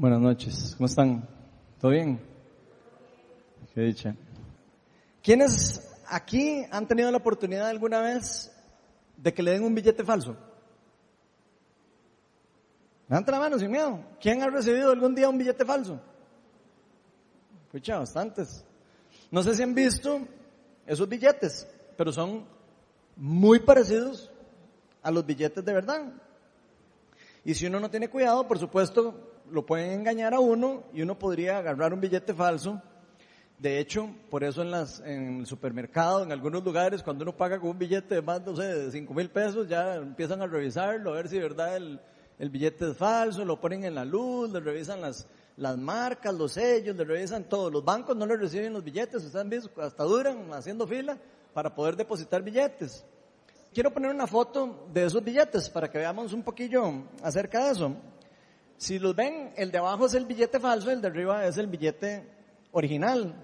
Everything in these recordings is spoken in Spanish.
Buenas noches, ¿cómo están? ¿Todo bien? Qué dicha. ¿Quiénes aquí han tenido la oportunidad alguna vez de que le den un billete falso? Levanta la mano sin miedo. ¿Quién ha recibido algún día un billete falso? Escucha, bastantes. No sé si han visto esos billetes, pero son muy parecidos a los billetes de verdad. Y si uno no tiene cuidado, por supuesto, lo pueden engañar a uno y uno podría agarrar un billete falso. De hecho, por eso en, las, en el supermercado, en algunos lugares, cuando uno paga con un billete de más, no sé, de 5 mil pesos, ya empiezan a revisarlo, a ver si de verdad el, el billete es falso, lo ponen en la luz, le revisan las, las marcas, los sellos, le revisan todo. Los bancos no le reciben los billetes, ustedes han visto, hasta duran haciendo fila para poder depositar billetes. Quiero poner una foto de esos billetes para que veamos un poquillo acerca de eso. Si los ven, el de abajo es el billete falso, el de arriba es el billete original.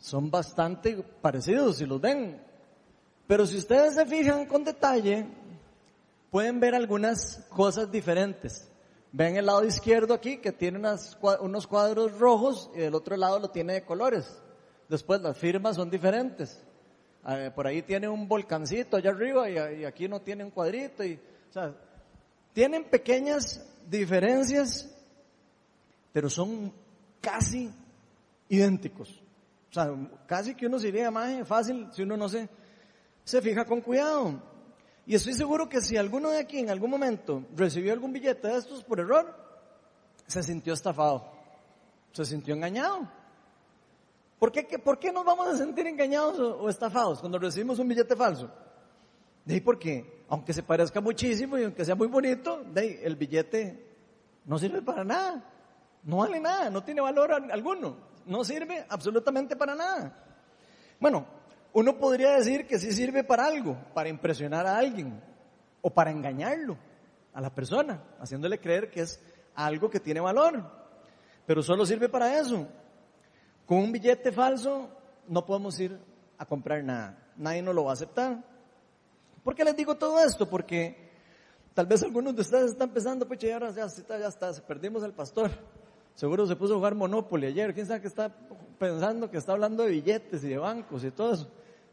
Son bastante parecidos si los ven. Pero si ustedes se fijan con detalle, pueden ver algunas cosas diferentes. Ven el lado izquierdo aquí que tiene unos cuadros rojos y del otro lado lo tiene de colores. Después las firmas son diferentes. Eh, por ahí tiene un volcancito allá arriba y, aquí no tiene un cuadrito. O sea, tienen pequeñas diferencias, pero son casi idénticos. O sea, casi que uno se iría más fácil si uno no se, se fija con cuidado. Y estoy seguro que si alguno de aquí en algún momento recibió algún billete de estos por error, se sintió estafado, se sintió engañado. ¿Por qué, por qué nos vamos a sentir engañados o, estafados cuando recibimos un billete falso? De ahí porque aunque se parezca muchísimo y aunque sea muy bonito, el billete no sirve para nada. No vale nada, no tiene valor alguno. No sirve absolutamente para nada. Bueno, uno podría decir que sí sirve para algo, para impresionar a alguien o para engañarlo a la persona, haciéndole creer que es algo que tiene valor. Pero solo sirve para eso. Con un billete falso no podemos ir a comprar nada. Nadie nos lo va a aceptar. ¿Por qué les digo todo esto? Porque tal vez algunos de ustedes están pensando, pues ya, ya, ya está, perdimos al pastor. Seguro se puso a jugar Monopoly ayer. ¿Quién sabe que está pensando que está hablando de billetes y de bancos y todo eso?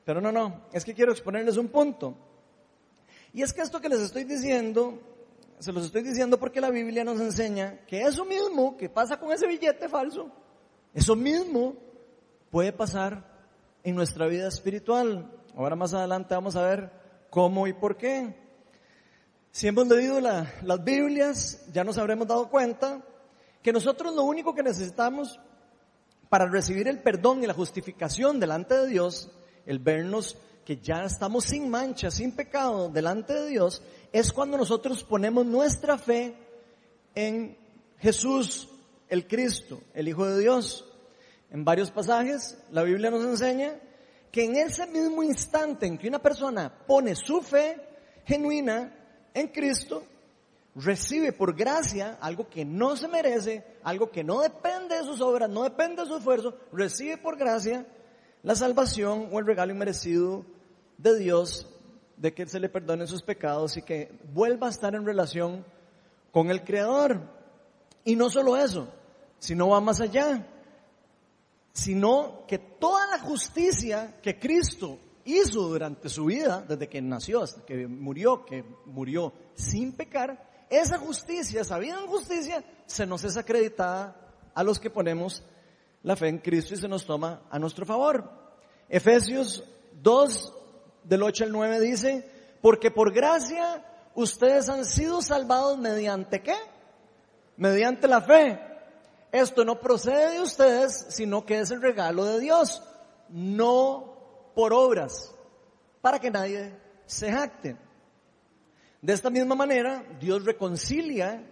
Pero no, no, es que quiero exponerles un punto. Y es que esto que les estoy diciendo, se los estoy diciendo porque la Biblia nos enseña que eso mismo que pasa con ese billete falso, eso mismo puede pasar en nuestra vida espiritual. Ahora más adelante vamos a ver cómo y por qué. Si hemos leído las Biblias, ya nos habremos dado cuenta que nosotros lo único que necesitamos para recibir el perdón y la justificación delante de Dios, el vernos que ya estamos sin mancha, sin pecado delante de Dios, es cuando nosotros ponemos nuestra fe en Jesús, el Cristo, el Hijo de Dios. En varios pasajes la Biblia nos enseña que en ese mismo instante en que una persona pone su fe genuina en Cristo, recibe por gracia algo que no se merece, algo que no depende de sus obras, no depende de su esfuerzo, recibe por gracia la salvación o el regalo inmerecido de Dios, de que se le perdone sus pecados y que vuelva a estar en relación con el Creador. Y no solo eso, sino va más allá sino que toda la justicia que Cristo hizo durante su vida, desde que nació hasta que murió, que murió sin pecar, esa justicia, esa vida en justicia, se nos es acreditada a los que ponemos la fe en Cristo y se nos toma a nuestro favor. Efesios 2, del 8 al 9 dice, porque por gracia ustedes han sido salvados mediante qué? Mediante la fe. Esto no procede de ustedes, sino que es el regalo de Dios, no por obras, para que nadie se jacte. De esta misma manera, Dios reconcilia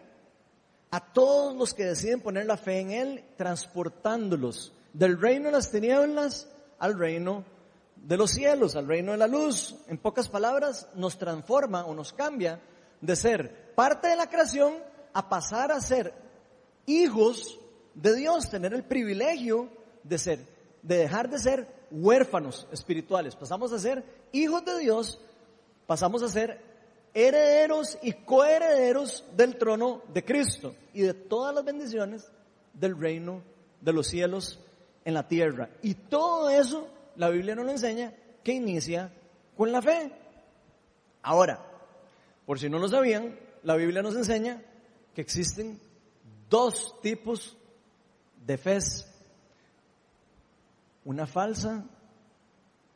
a todos los que deciden poner la fe en Él, transportándolos del reino de las tinieblas al reino de los cielos, al reino de la luz. En pocas palabras, nos transforma o nos cambia de ser parte de la creación a pasar a ser hijos de Dios, tener el privilegio de ser, de dejar de ser huérfanos espirituales. Pasamos a ser hijos de Dios, pasamos a ser herederos y coherederos del trono de Cristo y de todas las bendiciones del reino de los cielos en la tierra. Y todo eso la Biblia nos lo enseña que inicia con la fe. Ahora, por si no lo sabían, la Biblia nos enseña que existen dos tipos de fe, una falsa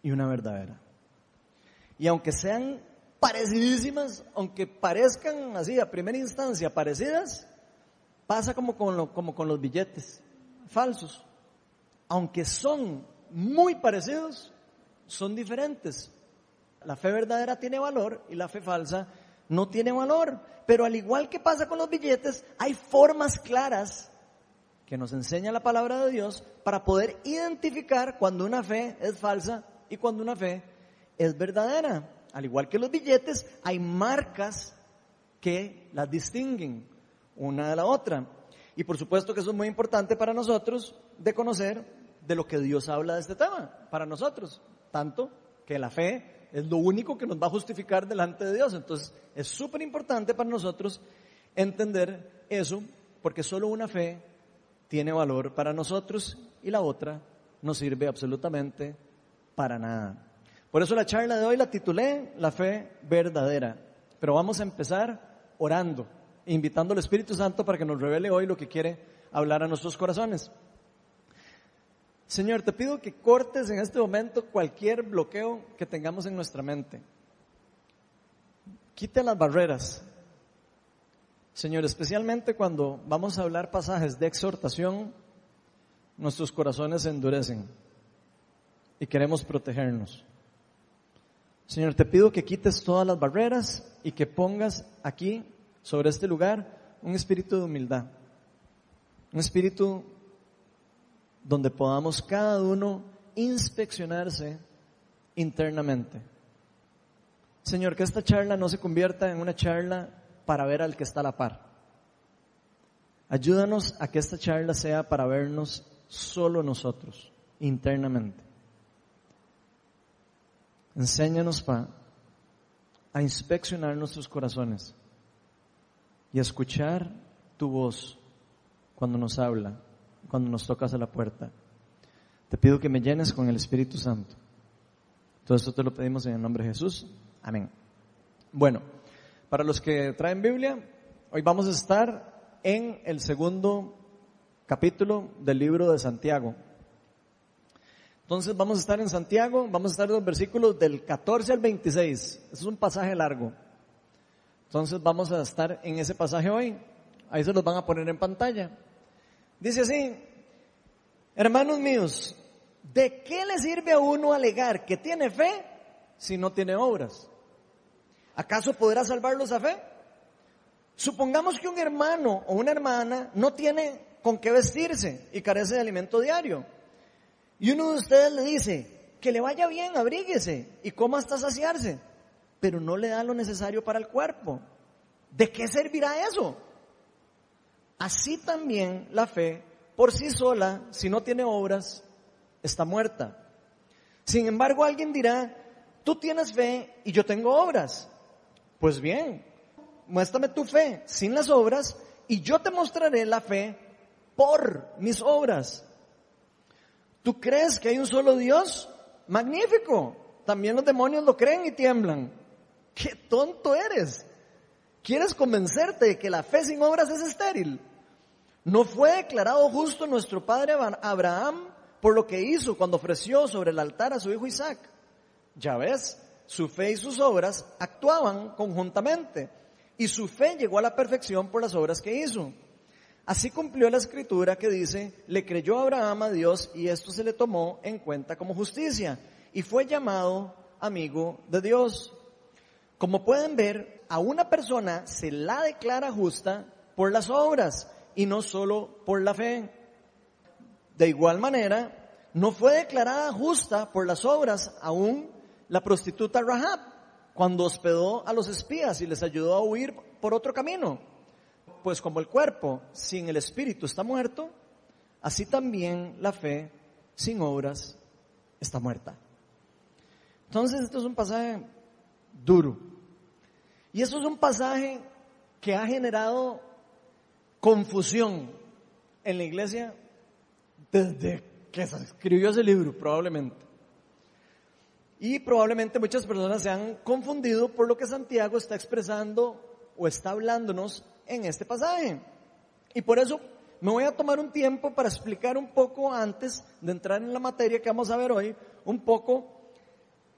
y una verdadera. Y aunque sean parecidísimas, aunque parezcan así a primera instancia parecidas, pasa como con, como con los billetes falsos. Aunque son muy parecidos, son diferentes. La fe verdadera tiene valor y la fe falsa no tiene valor. Pero al igual que pasa con los billetes, hay formas claras que nos enseña la palabra de Dios para poder identificar cuando una fe es falsa y cuando una fe es verdadera. Al igual que los billetes, hay marcas que las distinguen una de la otra. Y por supuesto que eso es muy importante para nosotros de conocer de lo que Dios habla de este tema, para nosotros. Tanto que la fe es lo único que nos va a justificar delante de Dios. Entonces es súper importante para nosotros entender eso, porque solo una fe tiene valor para nosotros y la otra no sirve absolutamente para nada. Por eso la charla de hoy la titulé La fe verdadera. Pero vamos a empezar orando, invitando al Espíritu Santo para que nos revele hoy lo que quiere hablar a nuestros corazones. Señor, te pido que cortes en este momento cualquier bloqueo que tengamos en nuestra mente. Quite las barreras. Señor, especialmente cuando vamos a hablar pasajes de exhortación, nuestros corazones se endurecen y queremos protegernos. Señor, te pido que quites todas las barreras y que pongas aquí, sobre este lugar, un espíritu de humildad. Un espíritu donde podamos cada uno inspeccionarse internamente. Señor, que esta charla no se convierta en una charla para ver al que está a la par. Ayúdanos a que esta charla sea para vernos solo nosotros, internamente. Enséñanos pa, a inspeccionar nuestros corazones y a escuchar tu voz cuando nos habla cuando nos tocas a la puerta. Te pido que me llenes con el Espíritu Santo. Todo esto te lo pedimos en el nombre de Jesús. Amén. Bueno, para los que traen Biblia, hoy vamos a estar en el segundo capítulo del libro de Santiago. Entonces vamos a estar en Santiago, vamos a estar en los versículos del 14 al 26. Es un pasaje largo. Entonces vamos a estar en ese pasaje hoy. Ahí se los van a poner en pantalla. Dice así, hermanos míos, ¿de qué le sirve a uno alegar que tiene fe si no tiene obras? ¿Acaso podrá salvarlos a fe? Supongamos que un hermano o una hermana no tiene con qué vestirse y carece de alimento diario. Y uno de ustedes le dice, que le vaya bien, abríguese y coma hasta saciarse, pero no le da lo necesario para el cuerpo. ¿De qué servirá eso? Así también la fe, por sí sola, si no tiene obras, está muerta. Sin embargo, alguien dirá, tú tienes fe y yo tengo obras. Pues bien, muéstrame tu fe sin las obras y yo te mostraré la fe por mis obras. ¿Tú crees que hay un solo Dios? Magnífico. También los demonios lo creen y tiemblan. ¡Qué tonto eres! ¿Quieres convencerte de que la fe sin obras es estéril? ¿No fue declarado justo nuestro padre Abraham por lo que hizo cuando ofreció sobre el altar a su hijo Isaac? Ya ves, su fe y sus obras actuaban conjuntamente y su fe llegó a la perfección por las obras que hizo. Así cumplió la escritura que dice, le creyó Abraham a Dios y esto se le tomó en cuenta como justicia y fue llamado amigo de Dios. Como pueden ver, a una persona se la declara justa por las obras y no solo por la fe. De igual manera, no fue declarada justa por las obras aún la prostituta Rahab, cuando hospedó a los espías y les ayudó a huir por otro camino. Pues como el cuerpo sin el espíritu está muerto, así también la fe sin obras está muerta. Entonces esto es un pasaje duro. Y eso es un pasaje que ha generado confusión en la iglesia desde que se escribió ese libro, probablemente. Y probablemente muchas personas se han confundido por lo que Santiago está expresando o está hablándonos en este pasaje. Y por eso me voy a tomar un tiempo para explicar un poco antes de entrar en la materia que vamos a ver hoy, un poco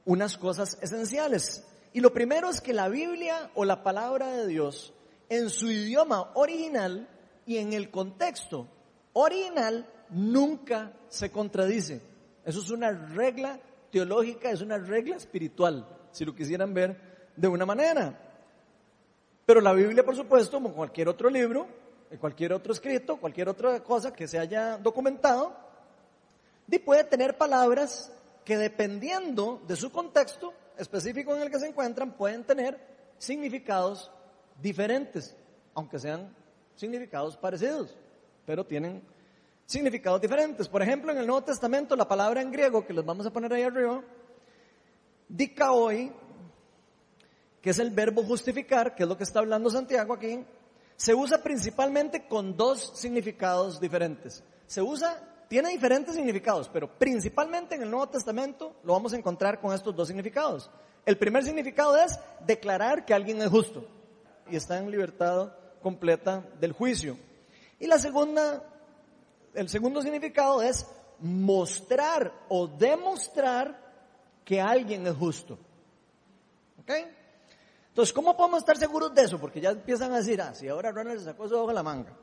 unas cosas esenciales. Y lo primero es que la Biblia o la palabra de Dios en su idioma original y en el contexto original nunca se contradice. Eso es una regla teológica, es una regla espiritual, si lo quisieran ver de una manera. Pero la Biblia, por supuesto, como cualquier otro libro, cualquier otro escrito, cualquier otra cosa que se haya documentado, puede tener palabras que dependiendo de su contexto específico en el que se encuentran, pueden tener significados diferentes, aunque sean significados parecidos, pero tienen significados diferentes. Por ejemplo, en el Nuevo Testamento, la palabra en griego, que les vamos a poner ahí arriba, dikaoi, que es el verbo justificar, que es lo que está hablando Santiago aquí, se usa principalmente con dos significados diferentes. Se usa, tiene diferentes significados, pero principalmente en el Nuevo Testamento lo vamos a encontrar con estos dos significados. El primer significado es declarar que alguien es justo y está en libertad completa del juicio. Y la segunda, el segundo significado es mostrar o demostrar que alguien es justo. ¿Ok? Entonces, ¿cómo podemos estar seguros de eso? Porque ya empiezan a decir, ah, si ahora Ronald se sacó su ojo de la manga.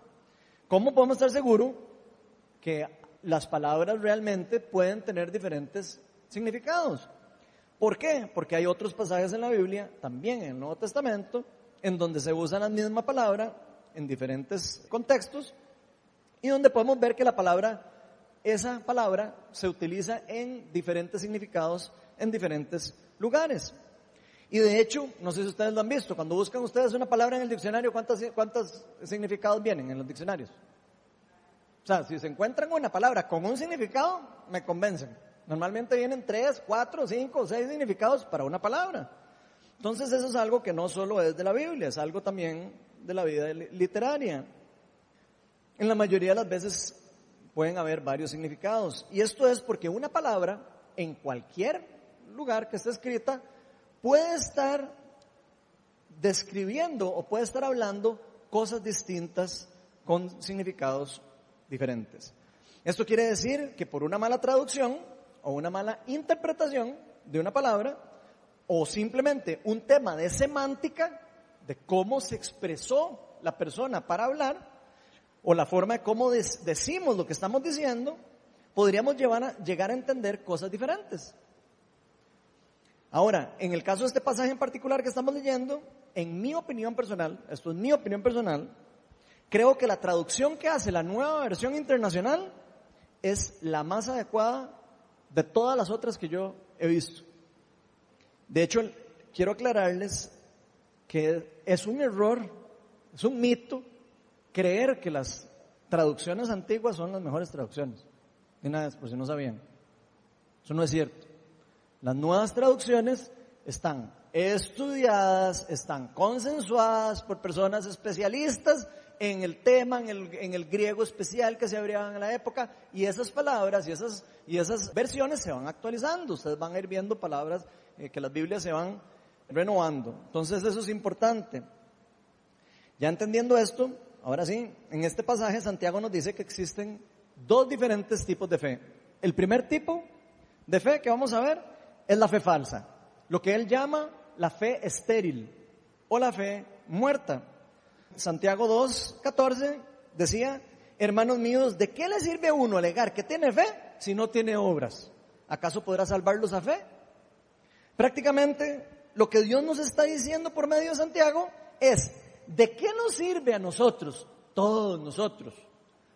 ¿Cómo podemos estar seguros que las palabras realmente pueden tener diferentes significados? ¿Por qué? Porque hay otros pasajes en la Biblia, también en el Nuevo Testamento, en donde se usa la misma palabra en diferentes contextos y donde podemos ver que la palabra, esa palabra, se utiliza en diferentes significados en diferentes lugares. Y de hecho, no sé si ustedes lo han visto, cuando buscan ustedes una palabra en el diccionario, ¿cuántos, cuántos significados vienen en los diccionarios? O sea, si se encuentran una palabra con un significado, me convencen. Normalmente vienen tres, cuatro, cinco, seis significados para una palabra. Entonces eso es algo que no solo es de la Biblia, es algo también de la vida literaria. En la mayoría de las veces pueden haber varios significados. Y esto es porque una palabra en cualquier lugar que esté escrita puede estar describiendo o puede estar hablando cosas distintas con significados diferentes. Esto quiere decir que por una mala traducción o una mala interpretación de una palabra o simplemente un tema de semántica, de cómo se expresó la persona para hablar, o la forma de cómo decimos lo que estamos diciendo, podríamos llegar a entender cosas diferentes. Ahora, en el caso de este pasaje en particular que estamos leyendo, en mi opinión personal, esto es mi opinión personal, creo que la traducción que hace la nueva versión internacional es la más adecuada de todas las otras que yo he visto. De hecho, quiero aclararles que es un error, es un mito creer que las traducciones antiguas son las mejores traducciones. Y nada, por si no sabían. Eso no es cierto. Las nuevas traducciones están estudiadas, están consensuadas por personas especialistas en el tema, en el, en el griego especial que se abrían en la época, y esas palabras y esas, y esas versiones se van actualizando. Ustedes van a ir viendo palabras eh, que las Biblias se van renovando. Entonces eso es importante. Ya entendiendo esto, ahora sí, en este pasaje Santiago nos dice que existen dos diferentes tipos de fe. El primer tipo de fe que vamos a ver es la fe falsa, lo que él llama la fe estéril o la fe muerta. Santiago 2, 14 decía, hermanos míos, ¿de qué le sirve a uno alegar que tiene fe si no tiene obras? ¿Acaso podrá salvarlos a fe? Prácticamente lo que Dios nos está diciendo por medio de Santiago es, ¿de qué nos sirve a nosotros, todos nosotros?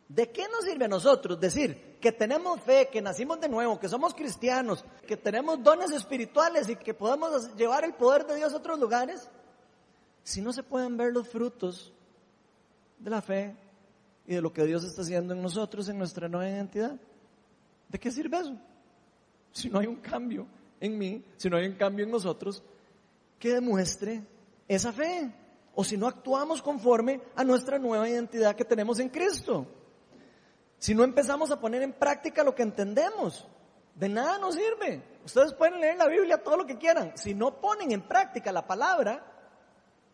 ¿De qué nos sirve a nosotros decir que tenemos fe, que nacimos de nuevo, que somos cristianos, que tenemos dones espirituales y que podemos llevar el poder de Dios a otros lugares, si no se pueden ver los frutos de la fe y de lo que Dios está haciendo en nosotros, en nuestra nueva identidad, ¿de qué sirve eso? Si no hay un cambio en mí, si no hay un cambio en nosotros, que demuestre esa fe o si no actuamos conforme a nuestra nueva identidad que tenemos en Cristo. Si no empezamos a poner en práctica lo que entendemos, de nada nos sirve. Ustedes pueden leer la Biblia todo lo que quieran. Si no ponen en práctica la palabra,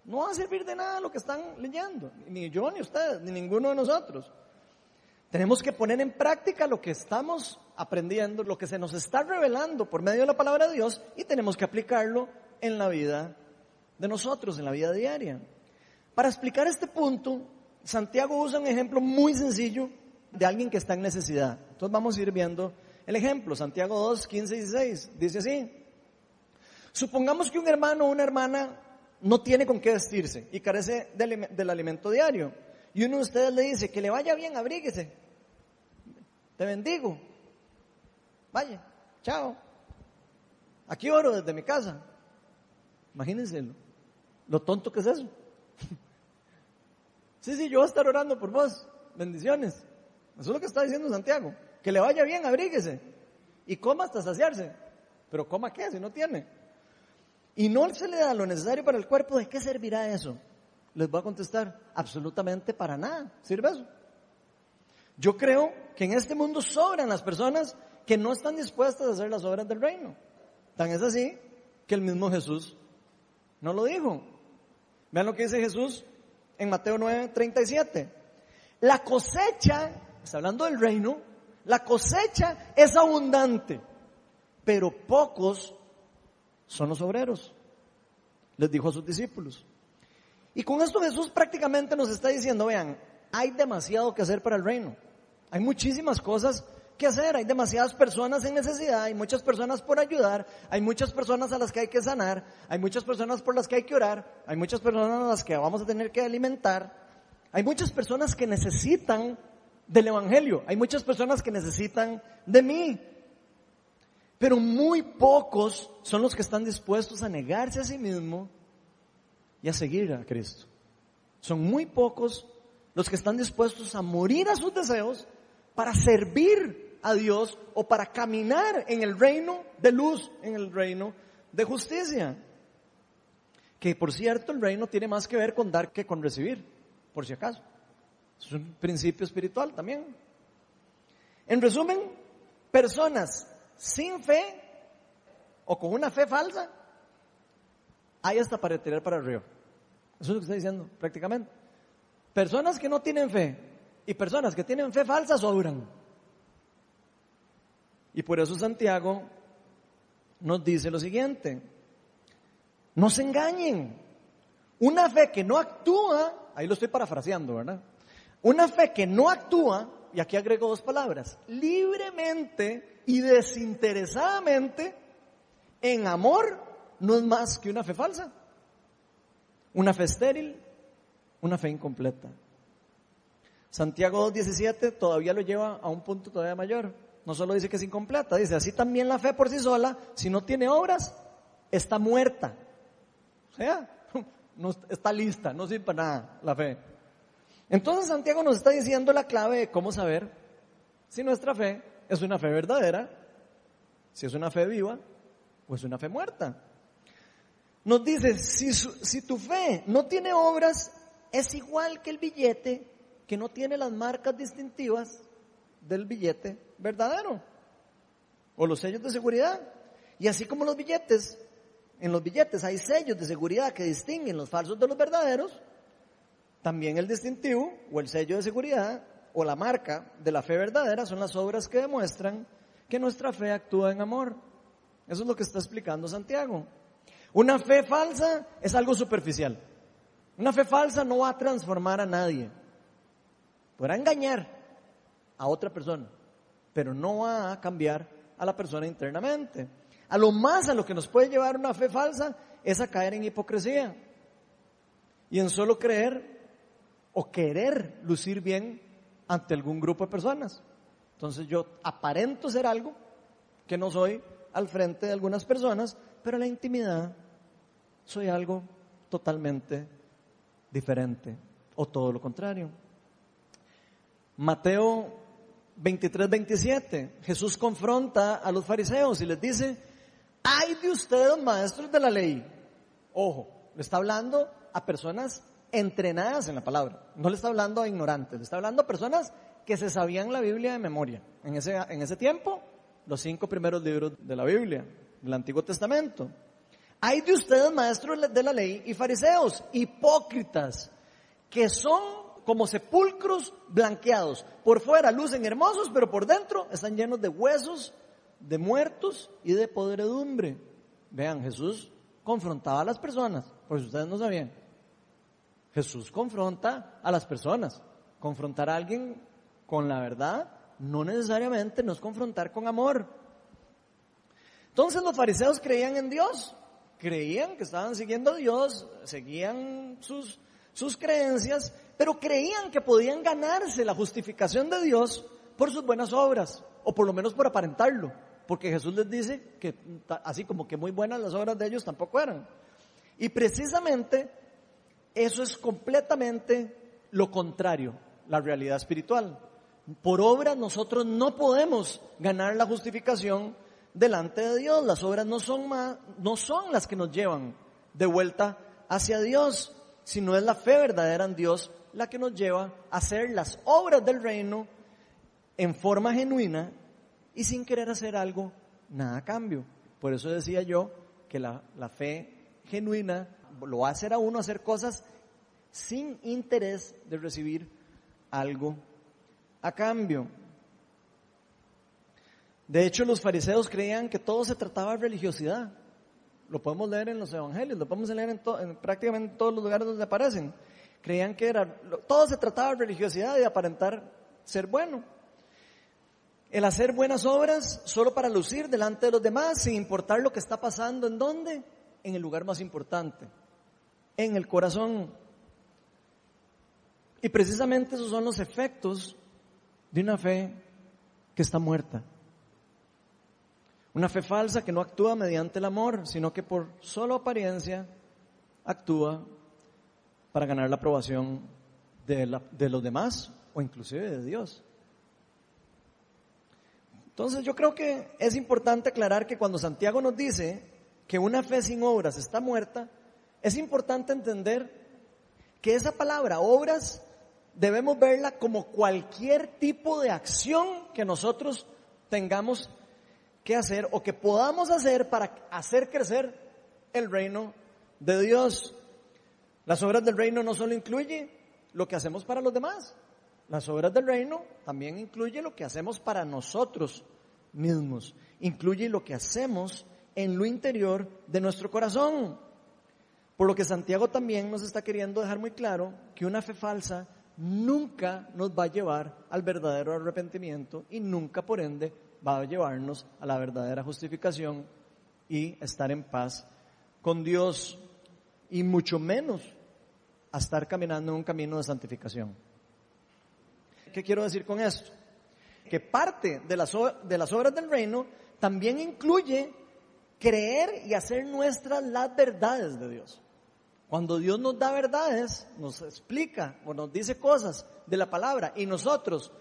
no va a servir de nada lo que están leyendo. Ni yo, ni ustedes, ni ninguno de nosotros. Tenemos que poner en práctica lo que estamos aprendiendo, lo que se nos está revelando por medio de la palabra de Dios y tenemos que aplicarlo en la vida de nosotros, en la vida diaria. Para explicar este punto, Santiago usa un ejemplo muy sencillo de alguien que está en necesidad. Entonces vamos a ir viendo el ejemplo. Santiago 2, 15 y 16 dice así. Supongamos que un hermano o una hermana no tiene con qué vestirse y carece del, alimento diario. Y uno de ustedes le dice, que le vaya bien, abríguese. Te bendigo. Vaya, chao. Aquí oro desde mi casa. Imagínense lo, tonto que es eso. sí, sí, yo voy a estar orando por vos. Bendiciones. Eso es lo que está diciendo Santiago. Que le vaya bien, abríguese. Y coma hasta saciarse. Pero coma qué si no tiene. Y no se le da lo necesario para el cuerpo, ¿de qué servirá eso? Les voy a contestar, absolutamente para nada. ¿Sirve eso? Yo creo que en este mundo sobran las personas que no están dispuestas a hacer las obras del reino. Tan es así que el mismo Jesús no lo dijo. Vean lo que dice Jesús en Mateo 9, 37. La cosecha, está hablando del reino, la cosecha es abundante, pero pocos son los obreros. Les dijo a sus discípulos. Y con esto Jesús prácticamente nos está diciendo, vean, hay demasiado que hacer para el reino. Hay muchísimas cosas que hacer, hay demasiadas personas en necesidad, hay muchas personas por ayudar, hay muchas personas a las que hay que sanar, hay muchas personas por las que hay que orar, hay muchas personas a las que vamos a tener que alimentar, hay muchas personas que necesitan del Evangelio, hay muchas personas que necesitan de mí, pero muy pocos son los que están dispuestos a negarse a sí mismo y a seguir a Cristo. Son muy pocos los que están dispuestos a morir a sus deseos para servir a Dios o para caminar en el reino de luz, en el reino de justicia. Que por cierto el reino tiene más que ver con dar que con recibir, por si acaso. Es un principio espiritual también. En resumen, personas sin fe o con una fe falsa, hay hasta para tirar para arriba. Eso es lo que está diciendo prácticamente. Personas que no tienen fe y personas que tienen fe falsa sobran. Y por eso Santiago nos dice lo siguiente, no se engañen, una fe que no actúa, ahí lo estoy parafraseando, ¿verdad? Una fe que no actúa, y aquí agrego dos palabras, libremente y desinteresadamente, en amor, no es más que una fe falsa, una fe estéril, una fe incompleta. Santiago 2.17 todavía lo lleva a un punto todavía mayor no solo dice que es incompleta, dice, así también la fe por sí sola, si no tiene obras, está muerta. O sea, no está lista, no sirve para nada la fe. Entonces Santiago nos está diciendo la clave de cómo saber si nuestra fe es una fe verdadera, si es una fe viva o es una fe muerta. Nos dice, si, si tu fe no tiene obras, es igual que el billete que no tiene las marcas distintivas del billete verdadero o los sellos de seguridad. Y así como los billetes, en los billetes hay sellos de seguridad que distinguen los falsos de los verdaderos, también el distintivo o el sello de seguridad o la marca de la fe verdadera son las obras que demuestran que nuestra fe actúa en amor. Eso es lo que está explicando Santiago. Una fe falsa es algo superficial. Una fe falsa no va a transformar a nadie. Podrá engañar a otra persona, pero no va a cambiar a la persona internamente. A lo más a lo que nos puede llevar una fe falsa es a caer en hipocresía y en solo creer o querer lucir bien ante algún grupo de personas. Entonces yo aparento ser algo que no soy al frente de algunas personas, pero en la intimidad soy algo totalmente diferente o todo lo contrario. Mateo 23, 27, Jesús confronta a los fariseos y les dice, ay de ustedes maestros de la ley. Ojo, Le está hablando a personas entrenadas en la palabra. No le está hablando a ignorantes, le está hablando a personas que se sabían la Biblia de memoria. En ese, en ese tiempo, los cinco primeros libros de la Biblia, del Antiguo Testamento. Hay de ustedes, maestros de la ley y fariseos, hipócritas, que son como sepulcros blanqueados. Por fuera lucen hermosos, pero por dentro están llenos de huesos, de muertos y de podredumbre. Vean, Jesús confrontaba a las personas, por si ustedes no sabían. Jesús confronta a las personas. Confrontar a alguien con la verdad no necesariamente no es confrontar con amor. Entonces los fariseos creían en Dios, creían que estaban siguiendo a Dios, seguían sus, sus creencias, pero creían que podían ganarse la justificación de Dios por sus buenas obras, o por lo menos por aparentarlo, porque Jesús les dice que así como que muy buenas las obras de ellos tampoco eran. Y precisamente eso es completamente lo contrario, la realidad espiritual. Por obras nosotros no podemos ganar la justificación delante de Dios. Las obras no son, más, no son las que nos llevan de vuelta hacia Dios, sino es la fe verdadera en Dios la que nos lleva a hacer las obras del reino en forma genuina y sin querer hacer algo, nada a cambio. Por eso decía yo que la, la fe genuina lo va a uno hacer cosas sin interés de recibir algo a cambio. De hecho, los fariseos creían que todo se trataba de religiosidad. Lo podemos leer en los evangelios, lo podemos leer en, prácticamente todos los lugares donde aparecen. Creían que era, todo se trataba de religiosidad y de aparentar ser bueno. El hacer buenas obras solo para lucir delante de los demás, sin importar lo que está pasando, ¿en dónde? En el lugar más importante, en el corazón. Y precisamente esos son los efectos de una fe que está muerta. Una fe falsa que no actúa mediante el amor, sino que por solo apariencia actúa para ganar la aprobación de, de los demás o inclusive de Dios. Entonces yo creo que es importante aclarar que cuando Santiago nos dice que una fe sin obras está muerta, es importante entender que esa palabra obras debemos verla como cualquier tipo de acción que nosotros tengamos que hacer o que podamos hacer para hacer crecer el reino de Dios. Las obras del reino no solo incluyen lo que hacemos para los demás, las obras del reino también incluye lo que hacemos para nosotros mismos, incluye lo que hacemos en lo interior de nuestro corazón. Por lo que Santiago también nos está queriendo dejar muy claro que una fe falsa nunca nos va a llevar al verdadero arrepentimiento y nunca por ende va a llevarnos a la verdadera justificación y estar en paz con Dios y mucho menos a estar caminando en un camino de santificación. ¿Qué quiero decir con esto? Que parte de las, de las obras del reino también incluye creer y hacer nuestras las verdades de Dios. Cuando Dios nos da verdades, nos explica o nos dice cosas de la palabra y nosotros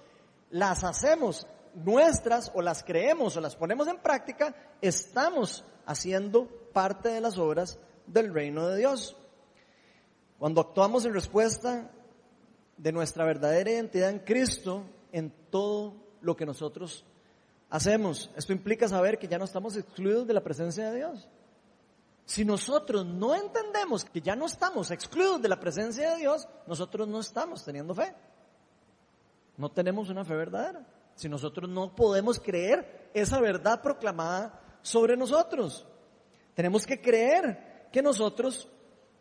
las hacemos nuestras o las creemos o las ponemos en práctica, estamos haciendo parte de las obras del reino de Dios. Cuando actuamos en respuesta de nuestra verdadera identidad en Cristo en todo lo que nosotros hacemos, esto implica saber que ya no estamos excluidos de la presencia de Dios. Si nosotros no entendemos que ya no estamos excluidos de la presencia de Dios, nosotros no estamos teniendo fe. No tenemos una fe verdadera. Si nosotros no podemos creer esa verdad proclamada sobre nosotros. Tenemos que creer que nosotros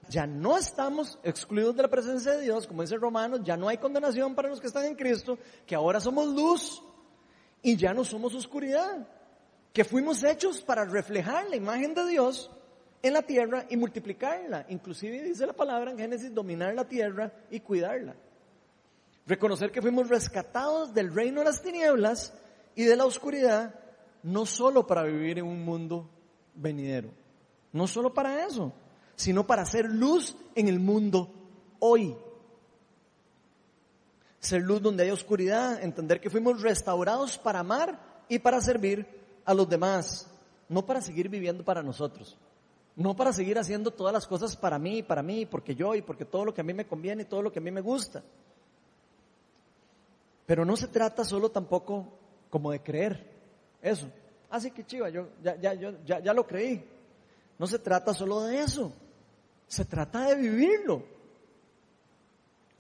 ya no estamos excluidos de la presencia de Dios, como dice Romanos, ya no hay condenación para los que están en Cristo, que ahora somos luz y ya no somos oscuridad, que fuimos hechos para reflejar la imagen de Dios en la tierra y multiplicarla. Inclusive dice la palabra en Génesis, dominar la tierra y cuidarla. Reconocer que fuimos rescatados del reino de las tinieblas y de la oscuridad, no solo para vivir en un mundo venidero, no solo para eso, sino para hacer luz en el mundo hoy. Ser luz donde hay oscuridad, entender que fuimos restaurados para amar y para servir a los demás, no para seguir viviendo para nosotros No para seguir haciendo todas las cosas para mí, para mí, porque yo y porque todo lo que a mí me conviene y todo lo que a mí me gusta. Pero no se trata solo tampoco como de creer eso. Así ah, que chiva, yo ya, ya, yo, ya, ya lo creí. No se trata solo de eso. Se trata de vivirlo.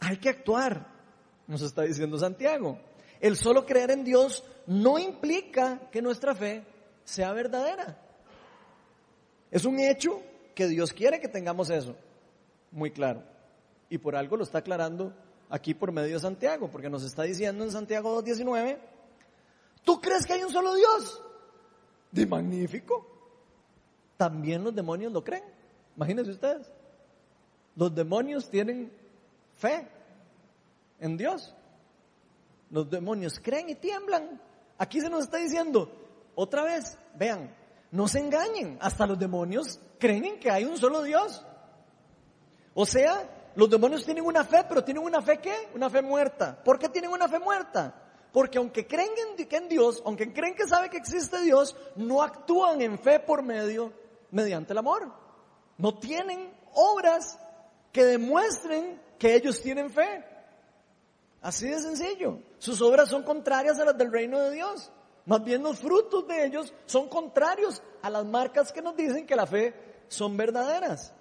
Hay que actuar, nos está diciendo Santiago. El solo creer en Dios no implica que nuestra fe sea verdadera. Es un hecho que Dios quiere que tengamos eso, muy claro. Y por algo lo está aclarando aquí por medio de Santiago, porque nos está diciendo en Santiago 2.19, ¿tú crees que hay un solo Dios? De magnífico. También los demonios lo creen. Imagínense ustedes. Los demonios tienen fe en Dios. Los demonios creen y tiemblan. Aquí se nos está diciendo, otra vez, vean, no se engañen, hasta los demonios creen que hay un solo Dios. O sea, los demonios tienen una fe, pero tienen una fe qué? Una fe muerta. ¿Por qué tienen una fe muerta? Porque aunque creen en, en Dios, aunque creen que sabe que existe Dios, no actúan en fe por medio, mediante el amor. No tienen obras que demuestren que ellos tienen fe. Así de sencillo. Sus obras son contrarias a las del reino de Dios. Más bien los frutos de ellos son contrarios a las marcas que nos dicen que la fe son verdaderas.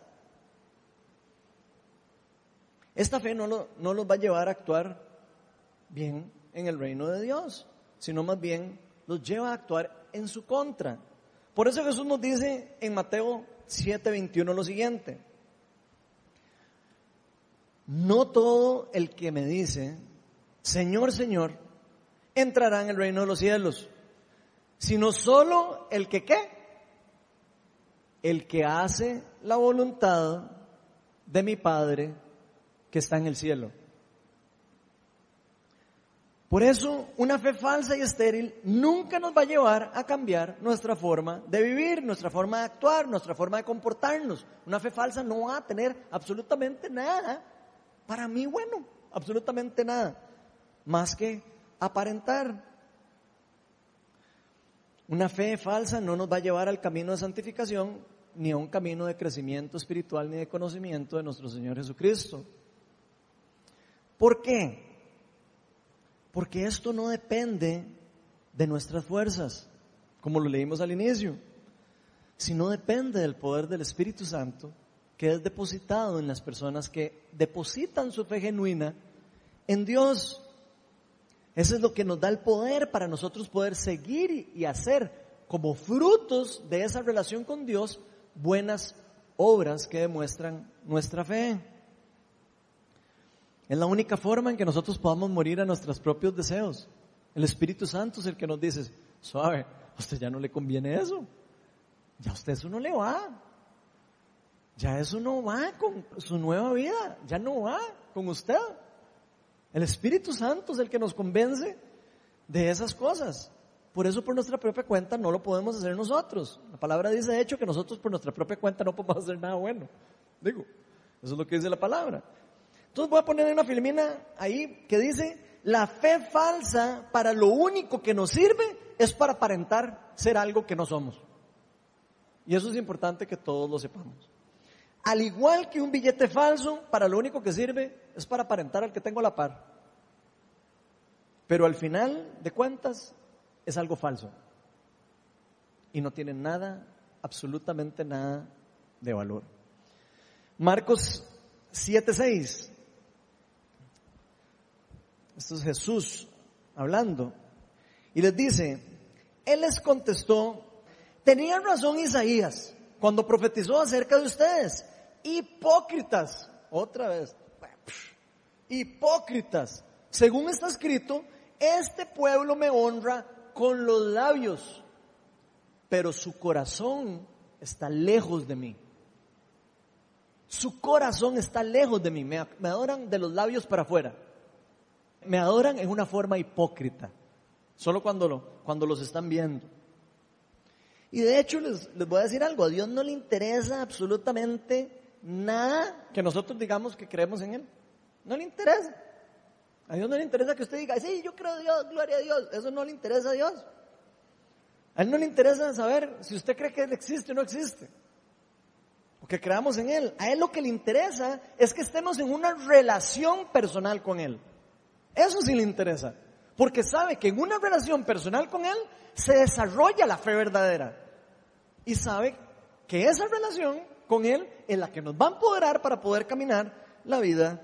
Esta fe no, no los va a llevar a actuar bien en el reino de Dios, sino más bien los lleva a actuar en su contra. Por eso Jesús nos dice en Mateo 7:21 lo siguiente. No todo el que me dice, Señor, Señor, entrará en el reino de los cielos, sino solo el que qué? El que hace la voluntad de mi Padre que está en el cielo. Por eso, una fe falsa y estéril nunca nos va a llevar a cambiar nuestra forma de vivir, nuestra forma de actuar, nuestra forma de comportarnos. Una fe falsa no va a tener absolutamente nada para mí bueno, absolutamente nada más que aparentar. Una fe falsa no nos va a llevar al camino de santificación ni a un camino de crecimiento espiritual ni de conocimiento de nuestro Señor Jesucristo. ¿Por qué? Porque esto no depende de nuestras fuerzas, como lo leímos al inicio, sino depende del poder del Espíritu Santo que es depositado en las personas que depositan su fe genuina en Dios. Eso es lo que nos da el poder para nosotros poder seguir y hacer como frutos de esa relación con Dios buenas obras que demuestran nuestra fe. Es la única forma en que nosotros podamos morir a nuestros propios deseos. El Espíritu Santo es el que nos dice, suave, a usted ya no le conviene eso. Ya a usted eso no le va. Ya eso no va con su nueva vida. Ya no va con usted. El Espíritu Santo es el que nos convence de esas cosas. Por eso por nuestra propia cuenta no lo podemos hacer nosotros. La palabra dice de hecho que nosotros por nuestra propia cuenta no podemos hacer nada bueno. Digo, eso es lo que dice la palabra. Entonces voy a poner una filmina ahí que dice, la fe falsa para lo único que nos sirve es para aparentar ser algo que no somos. Y eso es importante que todos lo sepamos. Al igual que un billete falso, para lo único que sirve es para aparentar al que tengo la par. Pero al final de cuentas es algo falso. Y no tiene nada, absolutamente nada de valor. Marcos 7:6. Esto es Jesús hablando. Y les dice, Él les contestó, tenía razón Isaías cuando profetizó acerca de ustedes hipócritas, otra vez, hipócritas. Según está escrito, este pueblo me honra con los labios, pero su corazón está lejos de mí. Su corazón está lejos de mí. Me, adoran de los labios para afuera. Me adoran en una forma hipócrita. Solo cuando, lo, cuando los están viendo. Y de hecho les, les voy a decir algo. A Dios no le interesa absolutamente nada que nosotros digamos que creemos en Él. No le interesa. A Dios no le interesa que usted diga, sí, yo creo en Dios, gloria a Dios. Eso no le interesa a Dios. A Él no le interesa saber si usted cree que Él existe o no existe. o que creamos en Él. A Él lo que le interesa es que estemos en una relación personal con Él. Eso sí le interesa. Porque sabe que en una relación personal con Él se desarrolla la fe verdadera. Y sabe que esa relación con Él es la que nos va a empoderar para poder caminar la vida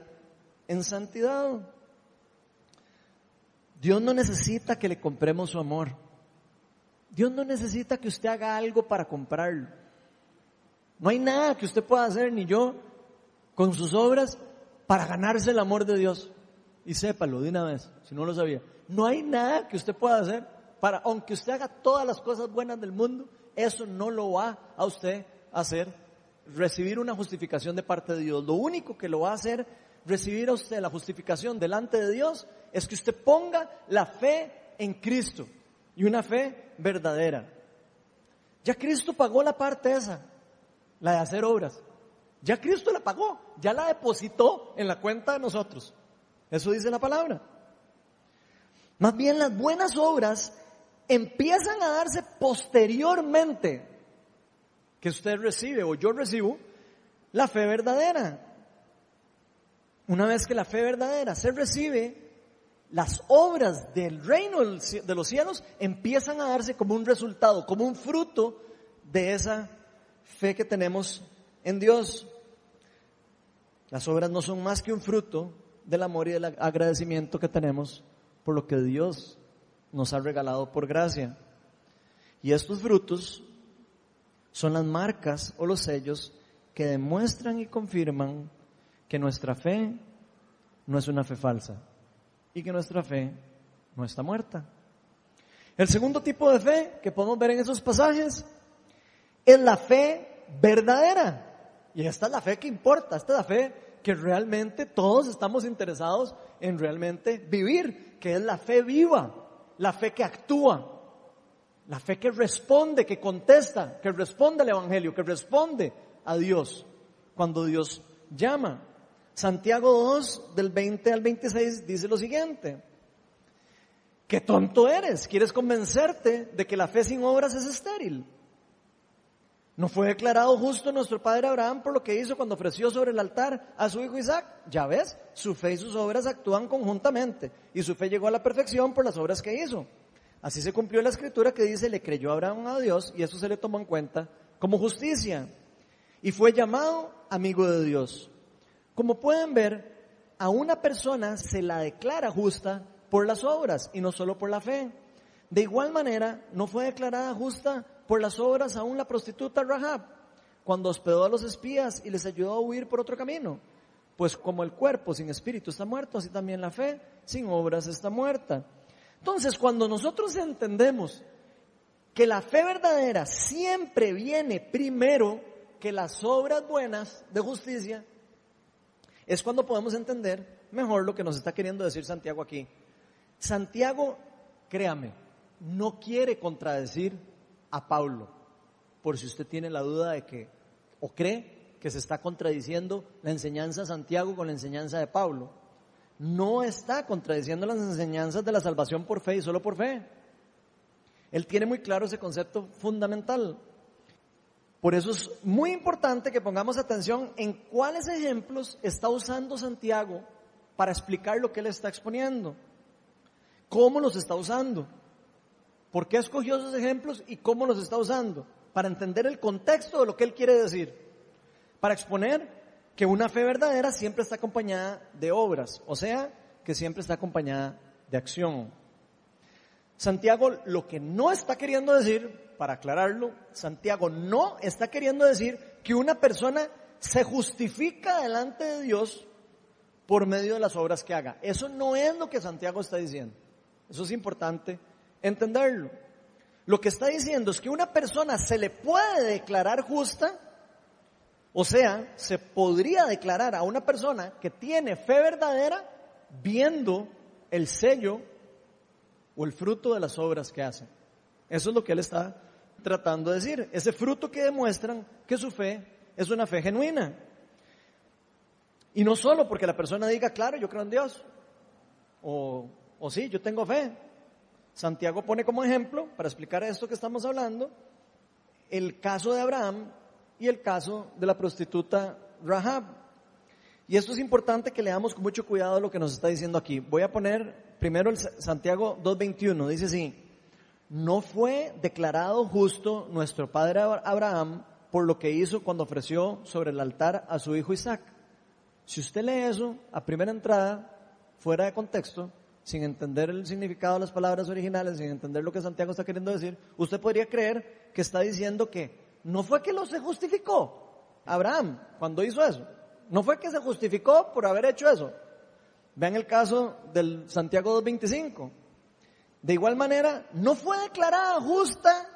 en santidad. Dios no necesita que le compremos su amor. Dios no necesita que usted haga algo para comprarlo. No hay nada que usted pueda hacer, ni yo, con sus obras, para ganarse el amor de Dios. Y sépalo de una vez, si no lo sabía. No hay nada que usted pueda hacer para, aunque usted haga todas las cosas buenas del mundo, eso no lo va a usted hacer recibir una justificación de parte de Dios. Lo único que lo va a hacer recibir a usted la justificación delante de Dios es que usted ponga la fe en Cristo y una fe verdadera. Ya Cristo pagó la parte esa, la de hacer obras. Ya Cristo la pagó, ya la depositó en la cuenta de nosotros. Eso dice la palabra. Más bien las buenas obras empiezan a darse posteriormente que usted recibe o yo recibo la fe verdadera. Una vez que la fe verdadera se recibe, las obras del reino de los cielos empiezan a darse como un resultado, como un fruto de esa fe que tenemos en Dios. Las obras no son más que un fruto del amor y del agradecimiento que tenemos por lo que Dios nos ha regalado por gracia. Y estos frutos son las marcas o los sellos que demuestran y confirman que nuestra fe no es una fe falsa y que nuestra fe no está muerta. El segundo tipo de fe que podemos ver en esos pasajes es la fe verdadera. Y esta es la fe que importa, esta es la fe que realmente todos estamos interesados en realmente vivir, que es la fe viva, la fe que actúa, la fe que responde, que contesta, que responde al Evangelio, que responde a Dios cuando Dios llama. Santiago 2, del 20 al 26, dice lo siguiente. Qué tonto eres, quieres convencerte de que la fe sin obras es estéril. ¿No fue declarado justo nuestro padre Abraham por lo que hizo cuando ofreció sobre el altar a su hijo Isaac? Ya ves, su fe y sus obras actúan conjuntamente y su fe llegó a la perfección por las obras que hizo. Así se cumplió la escritura que dice, le creyó Abraham a Dios y eso se le tomó en cuenta como justicia. Y fue llamado amigo de Dios. Como pueden ver, a una persona se la declara justa por las obras y no solo por la fe. De igual manera, no fue declarada justa por las obras aún la prostituta Rahab, cuando hospedó a los espías y les ayudó a huir por otro camino. Pues como el cuerpo sin espíritu está muerto, así también la fe sin obras está muerta. Entonces, cuando nosotros entendemos que la fe verdadera siempre viene primero que las obras buenas de justicia, es cuando podemos entender mejor lo que nos está queriendo decir Santiago aquí. Santiago, créame, no quiere contradecir a Pablo, por si usted tiene la duda de que, o cree que se está contradiciendo la enseñanza de Santiago con la enseñanza de Pablo. No está contradiciendo las enseñanzas de la salvación por fe y solo por fe. Él tiene muy claro ese concepto fundamental. Por eso es muy importante que pongamos atención en cuáles ejemplos está usando Santiago para explicar lo que él está exponiendo. ¿Cómo los está usando? ¿Por qué escogió esos ejemplos y cómo los está usando? Para entender el contexto de lo que él quiere decir. Para exponer que una fe verdadera siempre está acompañada de obras, o sea, que siempre está acompañada de acción. Santiago lo que no está queriendo decir para aclararlo, Santiago no está queriendo decir que una persona se justifica delante de Dios por medio de las obras que haga. Eso no es lo que Santiago está diciendo. Eso es importante entenderlo. Lo que está diciendo es que una persona se le puede declarar justa, o sea, se podría declarar a una persona que tiene fe verdadera viendo el sello o el fruto de las obras que hace. Eso es lo que él está tratando de decir. Ese fruto que demuestran que su fe es una fe genuina. Y no solo porque la persona diga, claro, yo creo en Dios. O, o sí, yo tengo fe. Santiago pone como ejemplo, para explicar esto que estamos hablando, el caso de Abraham y el caso de la prostituta Rahab. Y esto es importante que leamos con mucho cuidado lo que nos está diciendo aquí. Voy a poner primero el Santiago 2.21. Dice así, no fue declarado justo nuestro padre Abraham por lo que hizo cuando ofreció sobre el altar a su hijo Isaac. Si usted lee eso a primera entrada, fuera de contexto, sin entender el significado de las palabras originales, sin entender lo que Santiago está queriendo decir, usted podría creer que está diciendo que no fue que lo se justificó Abraham cuando hizo eso. No fue que se justificó por haber hecho eso. Vean el caso del Santiago 2.25. De igual manera, no fue declarada justa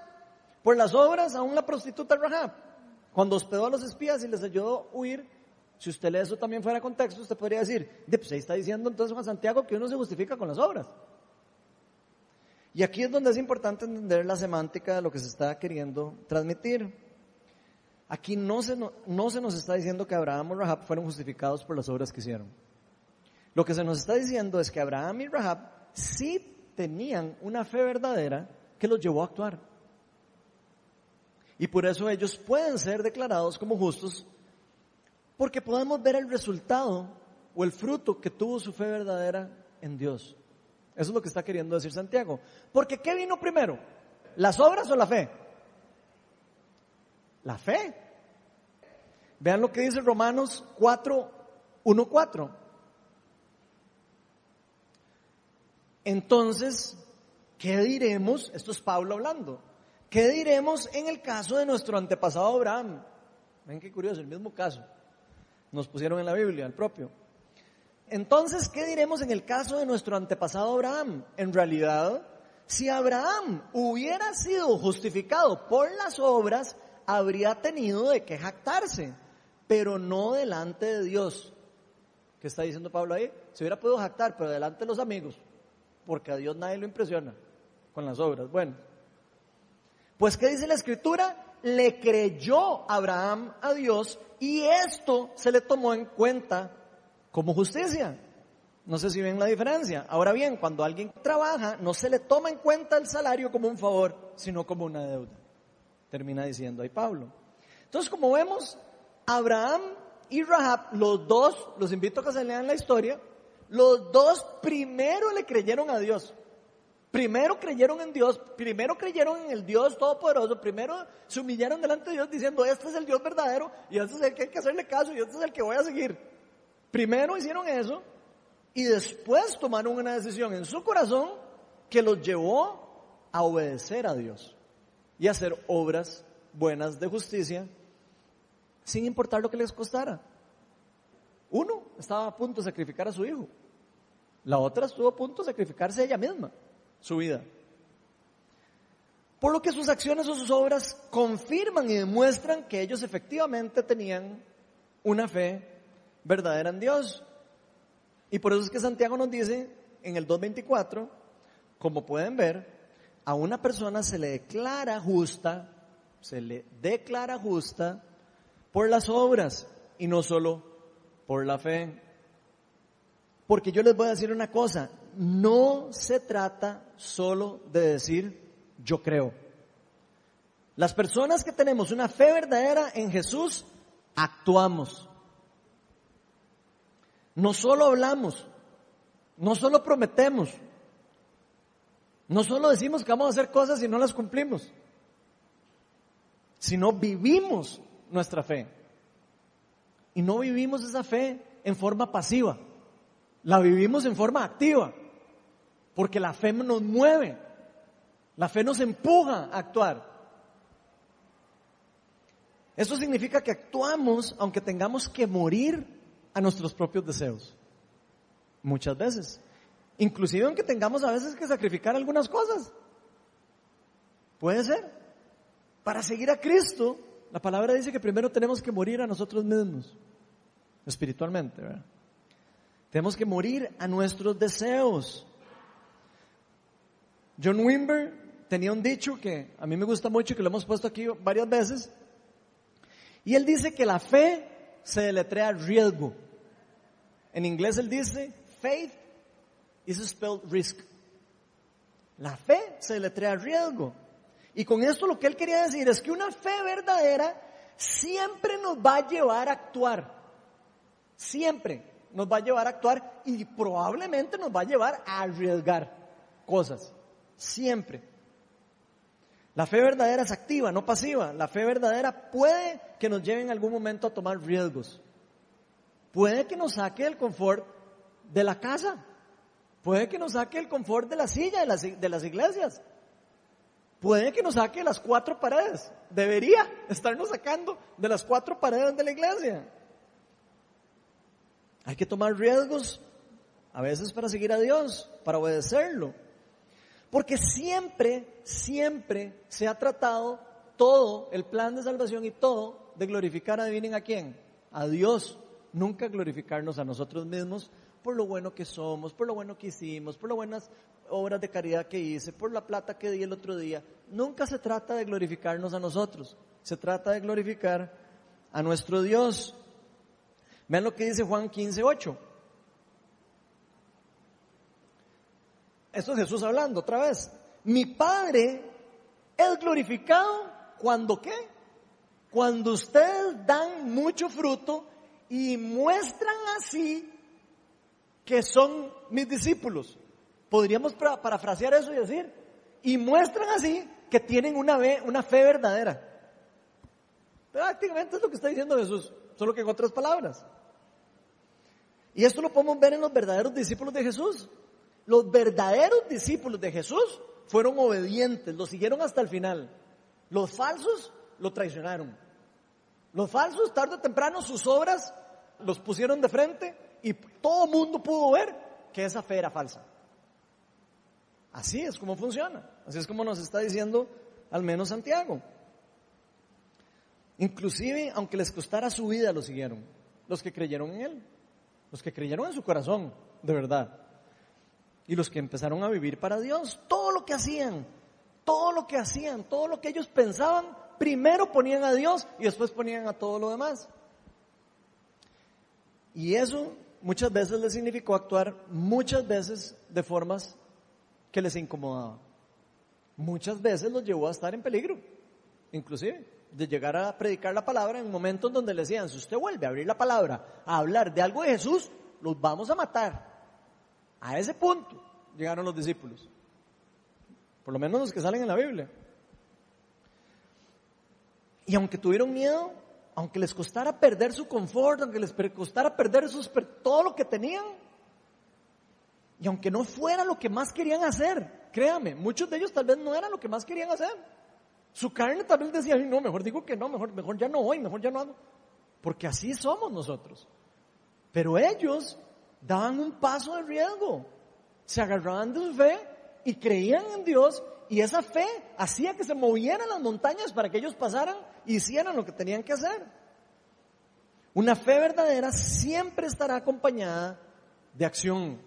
por las obras aún la prostituta Rahab. Cuando hospedó a los espías y les ayudó a huir, si usted lee eso también fuera contexto, usted podría decir, de, pues ahí está diciendo entonces Juan Santiago que uno se justifica con las obras. Y aquí es donde es importante entender la semántica de lo que se está queriendo transmitir. Aquí no se, no, se nos está diciendo que Abraham y Rahab fueron justificados por las obras que hicieron. Lo que se nos está diciendo es que Abraham y Rahab sí tenían una fe verdadera que los llevó a actuar. Y por eso ellos pueden ser declarados como justos porque podemos ver el resultado o el fruto que tuvo su fe verdadera en Dios. Eso es lo que está queriendo decir Santiago. Porque ¿qué vino primero? ¿Las obras o la fe? La fe. Vean lo que dice Romanos 4, 1, 4. Entonces, ¿qué diremos? Esto es Pablo hablando. ¿Qué diremos en el caso de nuestro antepasado Abraham? Ven qué curioso, el mismo caso nos pusieron en la Biblia, el propio. Entonces, ¿qué diremos en el caso de nuestro antepasado Abraham? En realidad, si Abraham hubiera sido justificado por las obras, habría tenido de qué jactarse, pero no delante de Dios. ¿Qué está diciendo Pablo ahí? Se hubiera podido jactar, pero delante de los amigos, porque a Dios nadie lo impresiona con las obras. Bueno, pues ¿qué dice la escritura? Le creyó Abraham a Dios y esto se le tomó en cuenta como justicia. No sé si ven la diferencia. Ahora bien, cuando alguien trabaja, no se le toma en cuenta el salario como un favor, sino como una deuda. Termina diciendo ahí Pablo. Entonces, como vemos, Abraham y Rahab, los dos, los invito a que se lean la historia, los dos primero le creyeron a Dios. Primero creyeron en Dios, primero creyeron en el Dios Todopoderoso, primero se humillaron delante de Dios diciendo, este es el Dios verdadero y este es el que hay que hacerle caso y este es el que voy a seguir. Primero hicieron eso y después tomaron una decisión en su corazón que los llevó a obedecer a Dios y a hacer obras buenas de justicia sin importar lo que les costara. Uno estaba a punto de sacrificar a su hijo, la otra estuvo a punto de sacrificarse a ella misma su vida. Por lo que sus acciones o sus obras confirman y demuestran que ellos efectivamente tenían una fe verdadera en Dios. Y por eso es que Santiago nos dice en el 2.24, como pueden ver, a una persona se le declara justa, se le declara justa por las obras y no solo por la fe. Porque yo les voy a decir una cosa, no se trata solo de decir yo creo. Las personas que tenemos una fe verdadera en Jesús, actuamos. No solo hablamos, no solo prometemos, no solo decimos que vamos a hacer cosas y no las cumplimos, sino vivimos nuestra fe. Y no vivimos esa fe en forma pasiva, la vivimos en forma activa. Porque la fe nos mueve. La fe nos empuja a actuar. Eso significa que actuamos aunque tengamos que morir a nuestros propios deseos. Muchas veces. Inclusive aunque tengamos a veces que sacrificar algunas cosas. Puede ser. Para seguir a Cristo, la palabra dice que primero tenemos que morir a nosotros mismos. Espiritualmente. Tenemos que morir a nuestros deseos. John Wimber tenía un dicho que a mí me gusta mucho y que lo hemos puesto aquí varias veces. Y él dice que la fe se deletrea riesgo. En inglés él dice, faith is spelled risk. La fe se deletrea riesgo. Y con esto lo que él quería decir es que una fe verdadera siempre nos va a llevar a actuar. Siempre nos va a llevar a actuar y probablemente nos va a llevar a arriesgar cosas. Siempre. La fe verdadera es activa, no pasiva. La fe verdadera puede que nos lleve en algún momento a tomar riesgos. Puede que nos saque del confort de la casa. Puede que nos saque el confort de la silla de las, de las iglesias. Puede que nos saque de las cuatro paredes. Debería estarnos sacando de las cuatro paredes de la iglesia. Hay que tomar riesgos, a veces para seguir a Dios, para obedecerlo. Porque siempre, siempre se ha tratado todo, el plan de salvación y todo, de glorificar, adivinen a quién, a Dios. Nunca glorificarnos a nosotros mismos por lo bueno que somos, por lo bueno que hicimos, por las buenas obras de caridad que hice, por la plata que di el otro día. Nunca se trata de glorificarnos a nosotros, se trata de glorificar a nuestro Dios. Vean lo que dice Juan 15, 8. Esto es Jesús hablando otra vez. Mi Padre es glorificado cuando qué? Cuando ustedes dan mucho fruto y muestran así que son mis discípulos. Podríamos parafrasear eso y decir, y muestran así que tienen una fe, una fe verdadera. Prácticamente es lo que está diciendo Jesús, solo que en otras palabras. Y esto lo podemos ver en los verdaderos discípulos de Jesús. Los verdaderos discípulos de Jesús fueron obedientes, lo siguieron hasta el final. Los falsos lo traicionaron. Los falsos, tarde o temprano, sus obras los pusieron de frente y todo el mundo pudo ver que esa fe era falsa. Así es como funciona. Así es como nos está diciendo al menos Santiago. Inclusive, aunque les costara su vida, lo siguieron. Los que creyeron en Él. Los que creyeron en su corazón, de verdad y los que empezaron a vivir para Dios. Todo lo que hacían, todo lo que hacían, todo lo que ellos pensaban, primero ponían a Dios y después ponían a todo lo demás. Y eso muchas veces les significó actuar muchas veces de formas que les incomodaba. Muchas veces los llevó a estar en peligro, inclusive de llegar a predicar la palabra en momentos donde le decían, si usted vuelve a abrir la palabra, a hablar de algo de Jesús, los vamos a matar. A ese punto llegaron los discípulos. Por lo menos los que salen en la Biblia. Y aunque tuvieron miedo, aunque les costara perder su confort, aunque les costara perder sus, todo lo que tenían, y aunque no fuera lo que más querían hacer, créame, muchos de ellos tal vez no era lo que más querían hacer. Su carne tal vez decía, no, mejor digo que no, mejor, mejor ya no voy, mejor ya no hago. Porque así somos nosotros. Pero ellos daban un paso de riesgo. Se agarraban de su fe y creían en Dios y esa fe hacía que se movieran las montañas para que ellos pasaran y hicieran lo que tenían que hacer. Una fe verdadera siempre estará acompañada de acción.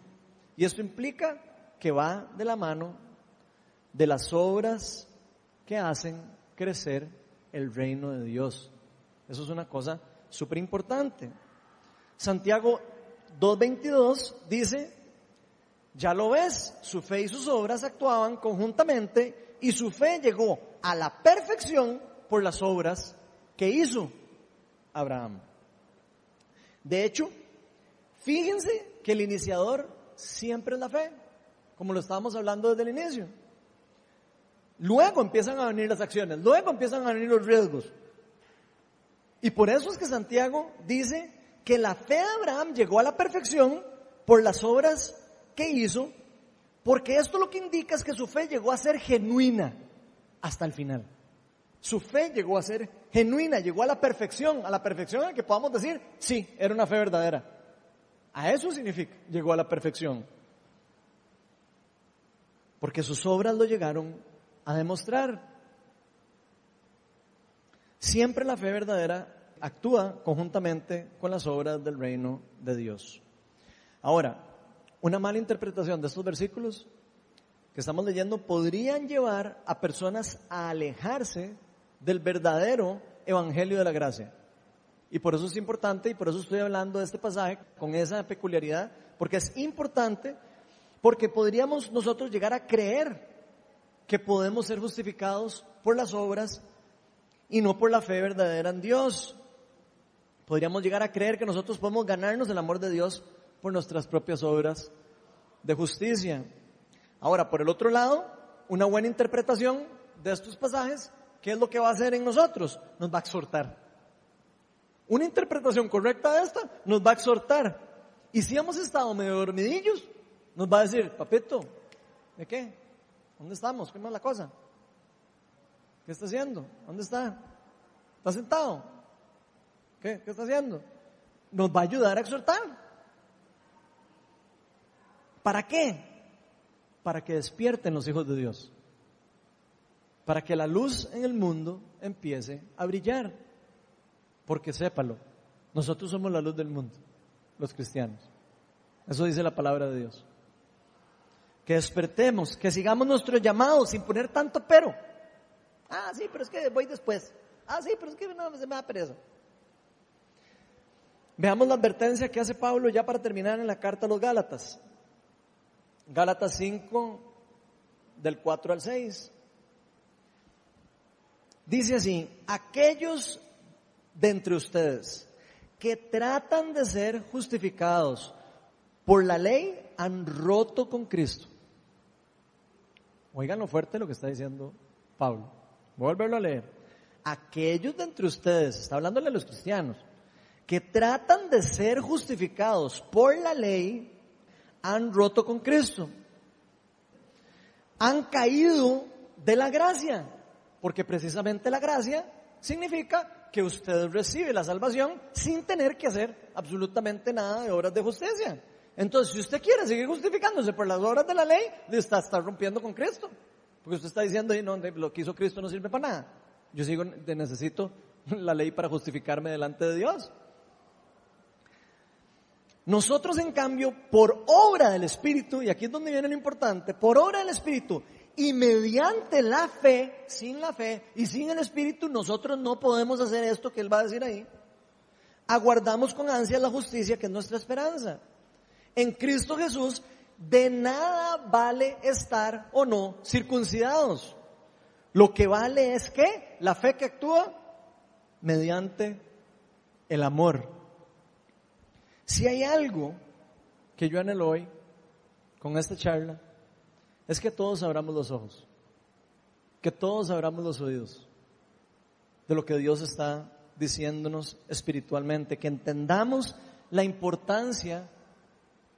Y esto implica que va de la mano de las obras que hacen crecer el reino de Dios. Eso es una cosa súper importante. Santiago 2.22 dice, ya lo ves, su fe y sus obras actuaban conjuntamente y su fe llegó a la perfección por las obras que hizo Abraham. De hecho, fíjense que el iniciador siempre es la fe, como lo estábamos hablando desde el inicio. Luego empiezan a venir las acciones, luego empiezan a venir los riesgos. Y por eso es que Santiago dice que la fe de Abraham llegó a la perfección por las obras que hizo, porque esto lo que indica es que su fe llegó a ser genuina hasta el final. Su fe llegó a ser genuina, llegó a la perfección, a la perfección en que podamos decir, sí, era una fe verdadera. A eso significa, llegó a la perfección. Porque sus obras lo llegaron a demostrar. Siempre la fe verdadera actúa conjuntamente con las obras del reino de Dios. Ahora, una mala interpretación de estos versículos que estamos leyendo podrían llevar a personas a alejarse del verdadero evangelio de la gracia. Y por eso es importante, y por eso estoy hablando de este pasaje con esa peculiaridad, porque es importante, porque podríamos nosotros llegar a creer que podemos ser justificados por las obras y no por la fe verdadera en Dios. Podríamos llegar a creer que nosotros podemos ganarnos el amor de Dios por nuestras propias obras de justicia. Ahora, por el otro lado, una buena interpretación de estos pasajes, ¿qué es lo que va a hacer en nosotros? Nos va a exhortar. Una interpretación correcta de esta nos va a exhortar. Y si hemos estado medio dormidillos, nos va a decir, papito, ¿de qué? ¿Dónde estamos? ¿Qué más la cosa? ¿Qué está haciendo? ¿Dónde está? ¿Está sentado? ¿Qué? ¿Qué está haciendo? Nos va a ayudar a exhortar. ¿Para qué? Para que despierten los hijos de Dios. Para que la luz en el mundo empiece a brillar. Porque sépalo, nosotros somos la luz del mundo, los cristianos. Eso dice la palabra de Dios. Que despertemos, que sigamos nuestro llamado sin poner tanto pero. Ah, sí, pero es que voy después. Ah, sí, pero es que no, se me da pereza. Veamos la advertencia que hace Pablo ya para terminar en la carta a los Gálatas. Gálatas 5, del 4 al 6. Dice así, aquellos de entre ustedes que tratan de ser justificados por la ley han roto con Cristo. Oigan lo fuerte lo que está diciendo Pablo. Voy a volverlo a leer. Aquellos de entre ustedes, está hablándole a los cristianos, que tratan de ser justificados por la ley, han roto con Cristo. Han caído de la gracia, porque precisamente la gracia significa que usted recibe la salvación sin tener que hacer absolutamente nada de obras de justicia. Entonces, si usted quiere seguir justificándose por las obras de la ley, está, está rompiendo con Cristo. Porque usted está diciendo, no, lo que hizo Cristo no sirve para nada. Yo sigo, necesito la ley para justificarme delante de Dios. Nosotros, en cambio, por obra del Espíritu, y aquí es donde viene lo importante, por obra del Espíritu y mediante la fe, sin la fe y sin el Espíritu, nosotros no podemos hacer esto que Él va a decir ahí. Aguardamos con ansia la justicia, que es nuestra esperanza. En Cristo Jesús, de nada vale estar o no circuncidados. Lo que vale es que la fe que actúa mediante el amor. Si hay algo que yo anhelo hoy con esta charla, es que todos abramos los ojos, que todos abramos los oídos de lo que Dios está diciéndonos espiritualmente, que entendamos la importancia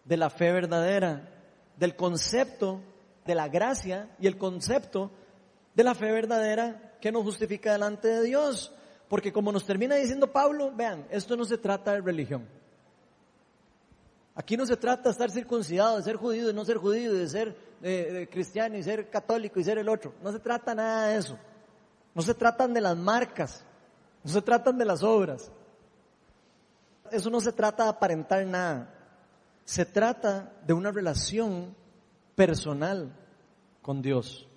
de la fe verdadera, del concepto de la gracia y el concepto de la fe verdadera que nos justifica delante de Dios. Porque como nos termina diciendo Pablo, vean, esto no se trata de religión. Aquí no se trata de estar circuncidado, de ser judío y no ser judío, de ser eh, cristiano y ser católico y ser el otro. No se trata nada de eso. No se tratan de las marcas, no se tratan de las obras. Eso no se trata de aparentar nada. Se trata de una relación personal con Dios.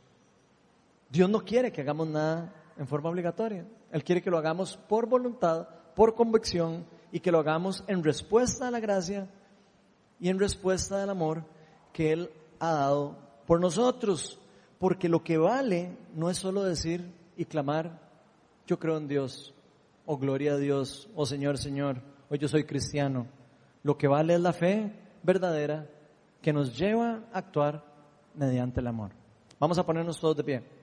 Dios no quiere que hagamos nada en forma obligatoria. Él quiere que lo hagamos por voluntad, por convicción y que lo hagamos en respuesta a la gracia y en respuesta del amor que Él ha dado por nosotros. Porque lo que vale no es solo decir y clamar, yo creo en Dios, o oh, gloria a Dios, o oh, Señor, Señor, o oh, yo soy cristiano. Lo que vale es la fe verdadera que nos lleva a actuar mediante el amor. Vamos a ponernos todos de pie.